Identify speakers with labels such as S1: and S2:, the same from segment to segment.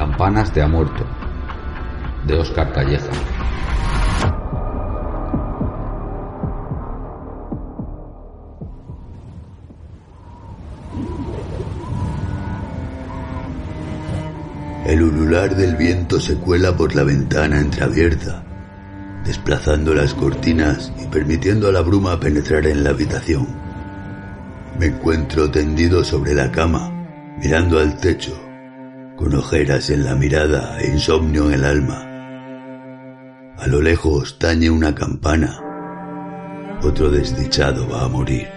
S1: Campanas te ha muerto. De Oscar Calleja.
S2: El ulular del viento se cuela por la ventana entreabierta, desplazando las cortinas y permitiendo a la bruma penetrar en la habitación. Me encuentro tendido sobre la cama, mirando al techo, con ojeras en la mirada e insomnio en el alma. A lo lejos tañe una campana. Otro desdichado va a morir.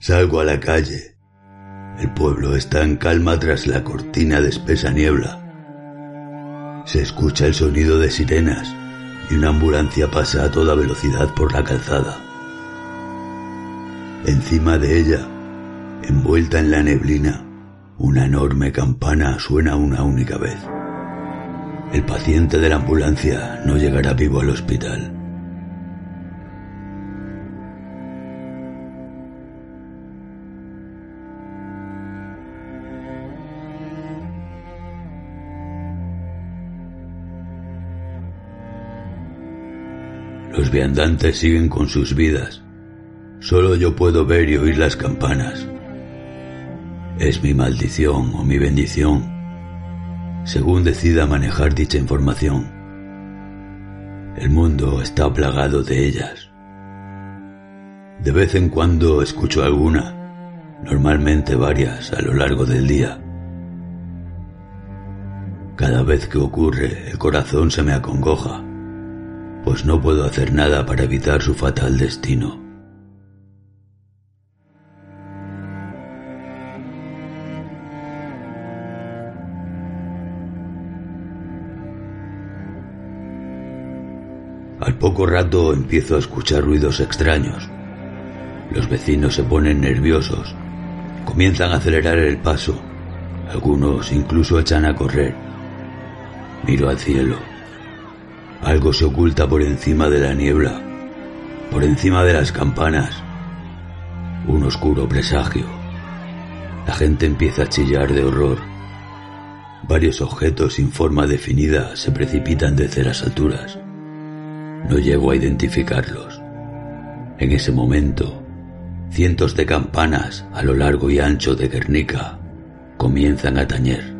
S2: Salgo a la calle. El pueblo está en calma tras la cortina de espesa niebla. Se escucha el sonido de sirenas y una ambulancia pasa a toda velocidad por la calzada. Encima de ella, envuelta en la neblina, una enorme campana suena una única vez. El paciente de la ambulancia no llegará vivo al hospital. Los viandantes siguen con sus vidas. Solo yo puedo ver y oír las campanas. Es mi maldición o mi bendición, según decida manejar dicha información. El mundo está plagado de ellas. De vez en cuando escucho alguna, normalmente varias a lo largo del día. Cada vez que ocurre, el corazón se me acongoja pues no puedo hacer nada para evitar su fatal destino. Al poco rato empiezo a escuchar ruidos extraños. Los vecinos se ponen nerviosos, comienzan a acelerar el paso, algunos incluso echan a correr. Miro al cielo algo se oculta por encima de la niebla, por encima de las campanas. Un oscuro presagio. La gente empieza a chillar de horror. Varios objetos sin forma definida se precipitan desde las alturas. No llego a identificarlos. En ese momento, cientos de campanas a lo largo y ancho de Guernica comienzan a tañer.